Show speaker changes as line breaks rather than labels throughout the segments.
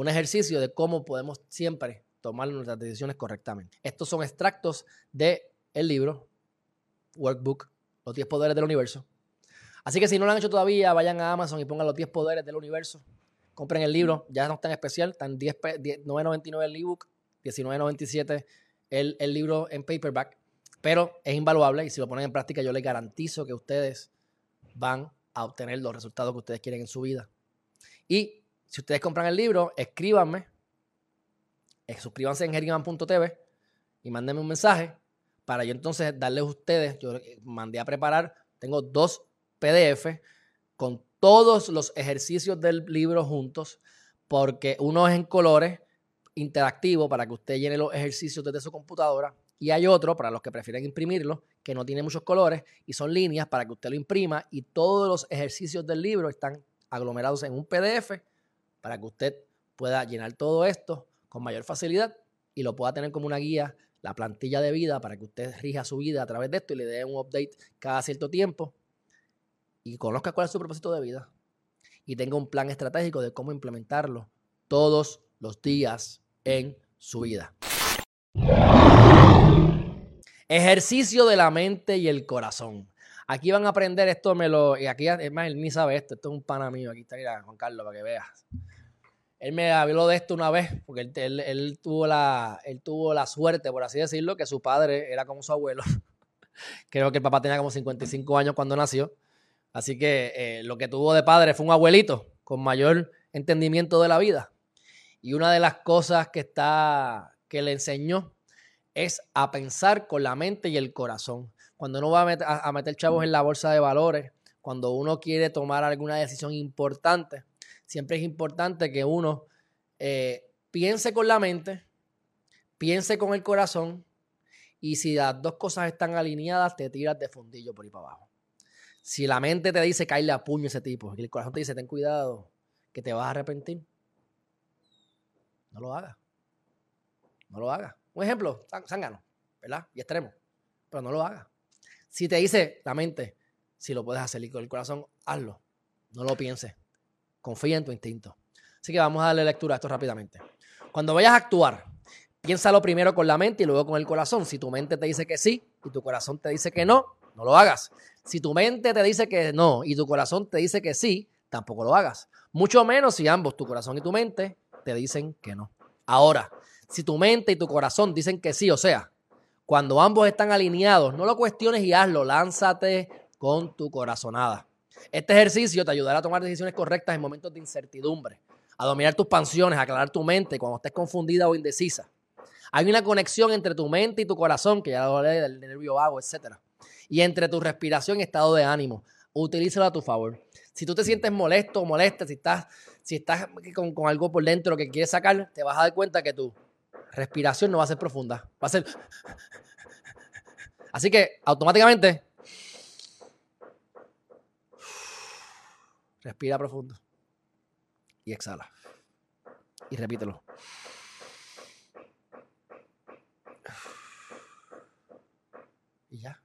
un ejercicio de cómo podemos siempre tomar nuestras decisiones correctamente. Estos son extractos del el libro, Workbook, Los 10 Poderes del Universo. Así que si no lo han hecho todavía, vayan a Amazon y pongan los 10 Poderes del Universo. Compren el libro, ya no está en especial, está en 9.99 el ebook, 19.97 el, el libro en paperback, pero es invaluable y si lo ponen en práctica yo les garantizo que ustedes van a obtener los resultados que ustedes quieren en su vida. Y si ustedes compran el libro, escríbanme, eh, suscríbanse en herriman.tv y mándenme un mensaje para yo entonces darles a ustedes, yo mandé a preparar, tengo dos PDF con todos los ejercicios del libro juntos, porque uno es en colores interactivo para que usted llene los ejercicios desde su computadora y hay otro para los que prefieren imprimirlo que no tiene muchos colores y son líneas para que usted lo imprima y todos los ejercicios del libro están aglomerados en un PDF para que usted pueda llenar todo esto con mayor facilidad y lo pueda tener como una guía, la plantilla de vida para que usted rija su vida a través de esto y le dé un update cada cierto tiempo y conozca cuál es su propósito de vida y tenga un plan estratégico de cómo implementarlo todos los días en su vida. Ejercicio de la mente y el corazón. Aquí van a aprender esto, me lo. Y aquí, es más, él ni sabe esto. Esto es un pana mío. Aquí está, mira, Juan Carlos, para que veas. Él me habló de esto una vez, porque él, tuvo la, él tuvo la suerte, por así decirlo, que su padre era como su abuelo. Creo que el papá tenía como 55 años cuando nació. Así que eh, lo que tuvo de padre fue un abuelito con mayor entendimiento de la vida. Y una de las cosas que está que le enseñó es a pensar con la mente y el corazón. Cuando uno va a meter, chavos en la bolsa de valores, cuando uno quiere tomar alguna decisión importante, siempre es importante que uno eh, piense con la mente, piense con el corazón, y si las dos cosas están alineadas, te tiras de fundillo por ahí para abajo. Si la mente te dice caerle a puño ese tipo, y el corazón te dice ten cuidado, que te vas a arrepentir, no lo hagas. No lo hagas. Un ejemplo, zángano, ¿verdad? Y extremo. Pero no lo hagas. Si te dice la mente, si lo puedes hacer y con el corazón, hazlo. No lo pienses. Confía en tu instinto. Así que vamos a darle lectura a esto rápidamente. Cuando vayas a actuar, piénsalo primero con la mente y luego con el corazón. Si tu mente te dice que sí y tu corazón te dice que no, no lo hagas. Si tu mente te dice que no y tu corazón te dice que sí, tampoco lo hagas. Mucho menos si ambos, tu corazón y tu mente, te dicen que no. Ahora, si tu mente y tu corazón dicen que sí, o sea, cuando ambos están alineados, no lo cuestiones y hazlo, lánzate con tu corazonada. Este ejercicio te ayudará a tomar decisiones correctas en momentos de incertidumbre, a dominar tus pasiones, a aclarar tu mente cuando estés confundida o indecisa. Hay una conexión entre tu mente y tu corazón, que ya lo hablé del nervio vago, etc. Y entre tu respiración y estado de ánimo. Utilízalo a tu favor. Si tú te sientes molesto o molesta, si estás, si estás con, con algo por dentro que quieres sacar, te vas a dar cuenta que tu respiración no va a ser profunda. Va a ser. Así que automáticamente. Respira profundo. Y exhala. Y repítelo. Y ya.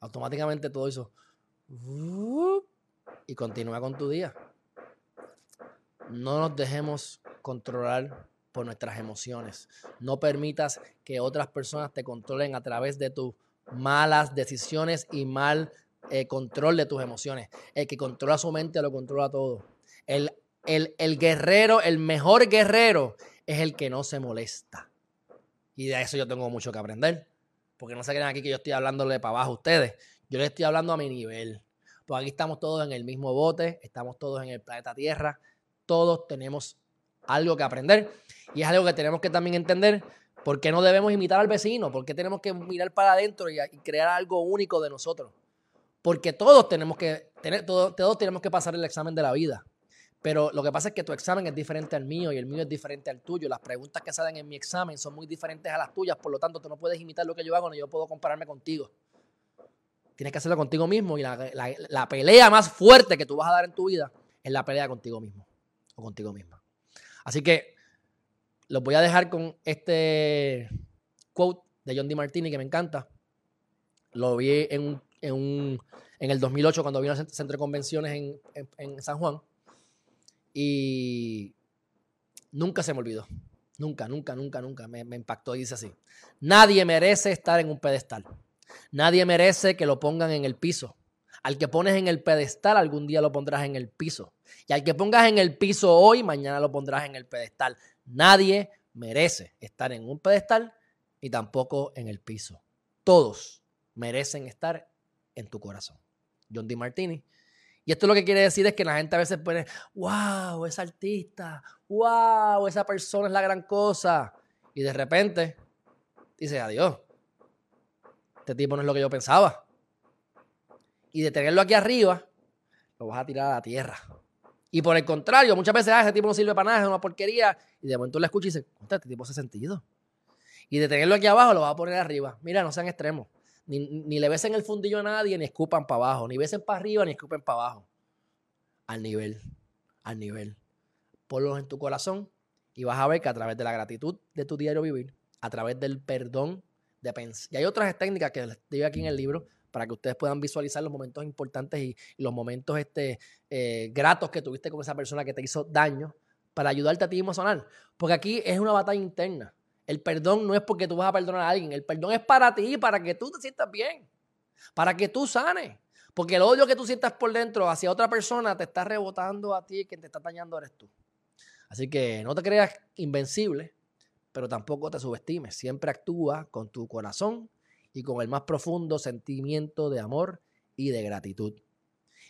Automáticamente todo eso y continúa con tu día. No nos dejemos controlar por nuestras emociones. No permitas que otras personas te controlen a través de tus malas decisiones y mal eh, control de tus emociones. El que controla su mente lo controla todo. El, el, el guerrero, el mejor guerrero es el que no se molesta. Y de eso yo tengo mucho que aprender. Porque no se crean aquí que yo estoy hablándole para abajo a ustedes. Yo les estoy hablando a mi nivel. Pues aquí estamos todos en el mismo bote, estamos todos en el planeta Tierra, todos tenemos algo que aprender y es algo que tenemos que también entender por qué no debemos imitar al vecino, por qué tenemos que mirar para adentro y, crear algo único de nosotros. Porque todos tenemos que tener, todos, tenemos que pasar el examen de la vida. Pero lo que pasa es que tu examen es diferente al mío y el mío es diferente al tuyo. Las preguntas que salen en mi examen son muy diferentes a las tuyas, por lo tanto, tú no puedes imitar lo que yo hago, ni yo puedo compararme contigo. Tienes que hacerlo contigo mismo y la, pelea más fuerte que tú vas a dar en tu vida es la pelea contigo mismo o contigo misma. Así que los voy a dejar con este quote de John D. Martini que me encanta. Lo vi en, en, el 2008 cuando vino al centro de convenciones en, San Juan. Y nunca se me olvidó. Nunca, nunca, nunca, nunca me, impactó. Dice así. Nadie merece estar en un pedestal. Nadie merece que lo pongan en el piso. Al que pones en el pedestal, algún día lo pondrás en el piso. Y al que pongas en el piso hoy, mañana lo pondrás en el pedestal. Nadie merece estar en un pedestal ni tampoco en el piso. Todos merecen estar en tu corazón. John D. Martini. Y esto lo que quiere decir es que la gente a veces pone, wow, esa artista, wow, esa persona es la gran cosa. Y de repente dice, adiós, este tipo no es lo que yo pensaba. Y de tenerlo aquí arriba, lo vas a tirar a la tierra. Y por el contrario, muchas veces, ah, ese tipo no sirve para nada, es una porquería. Y de momento le escuchas y dices, este tipo hace sentido. Y de tenerlo aquí abajo, lo vas a poner arriba. Mira, no sean extremos. Ni, ni le besen el fundillo a nadie, ni escupan para abajo. Ni besen para arriba, ni escupen para abajo. Al nivel. Al nivel. Ponlos en tu corazón y vas a ver que a través de la gratitud de tu diario vivir, a través del perdón de pensar. Y hay otras técnicas que les digo aquí en el libro para que ustedes puedan visualizar los momentos importantes y, los momentos este, eh, gratos que tuviste con esa persona que te hizo daño para ayudarte a ti emocional. Porque aquí es una batalla interna. El perdón no es porque tú vas a perdonar a alguien, el perdón es para ti, para que tú te sientas bien, para que tú sanes. Porque el odio que tú sientas por dentro hacia otra persona te está rebotando a ti quien te está dañando eres tú. Así que no te creas invencible, pero tampoco te subestimes. Siempre actúa con tu corazón y con el más profundo sentimiento de amor y de gratitud.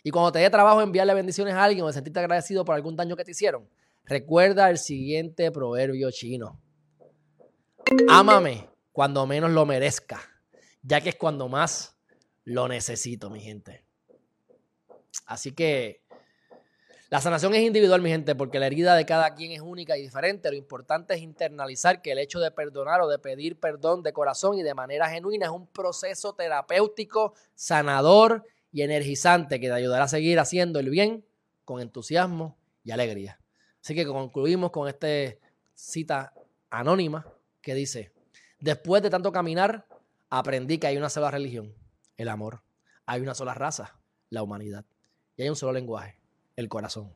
Y cuando te dé trabajo enviarle bendiciones a alguien o sentirte agradecido por algún daño que te hicieron, recuerda el siguiente proverbio chino. Ámame cuando menos lo merezca, ya que es cuando más lo necesito, mi gente. Así que la sanación es individual, mi gente, porque la herida de cada quien es única y diferente. Lo importante es internalizar que el hecho de perdonar o de pedir perdón de corazón y de manera genuina es un proceso terapéutico, sanador y energizante que te ayudará a seguir haciendo el bien con entusiasmo y alegría. Así que concluimos con esta cita anónima que dice, después de tanto caminar, aprendí que hay una sola religión, el amor. Hay una sola raza, la humanidad. Y hay un solo lenguaje, el corazón.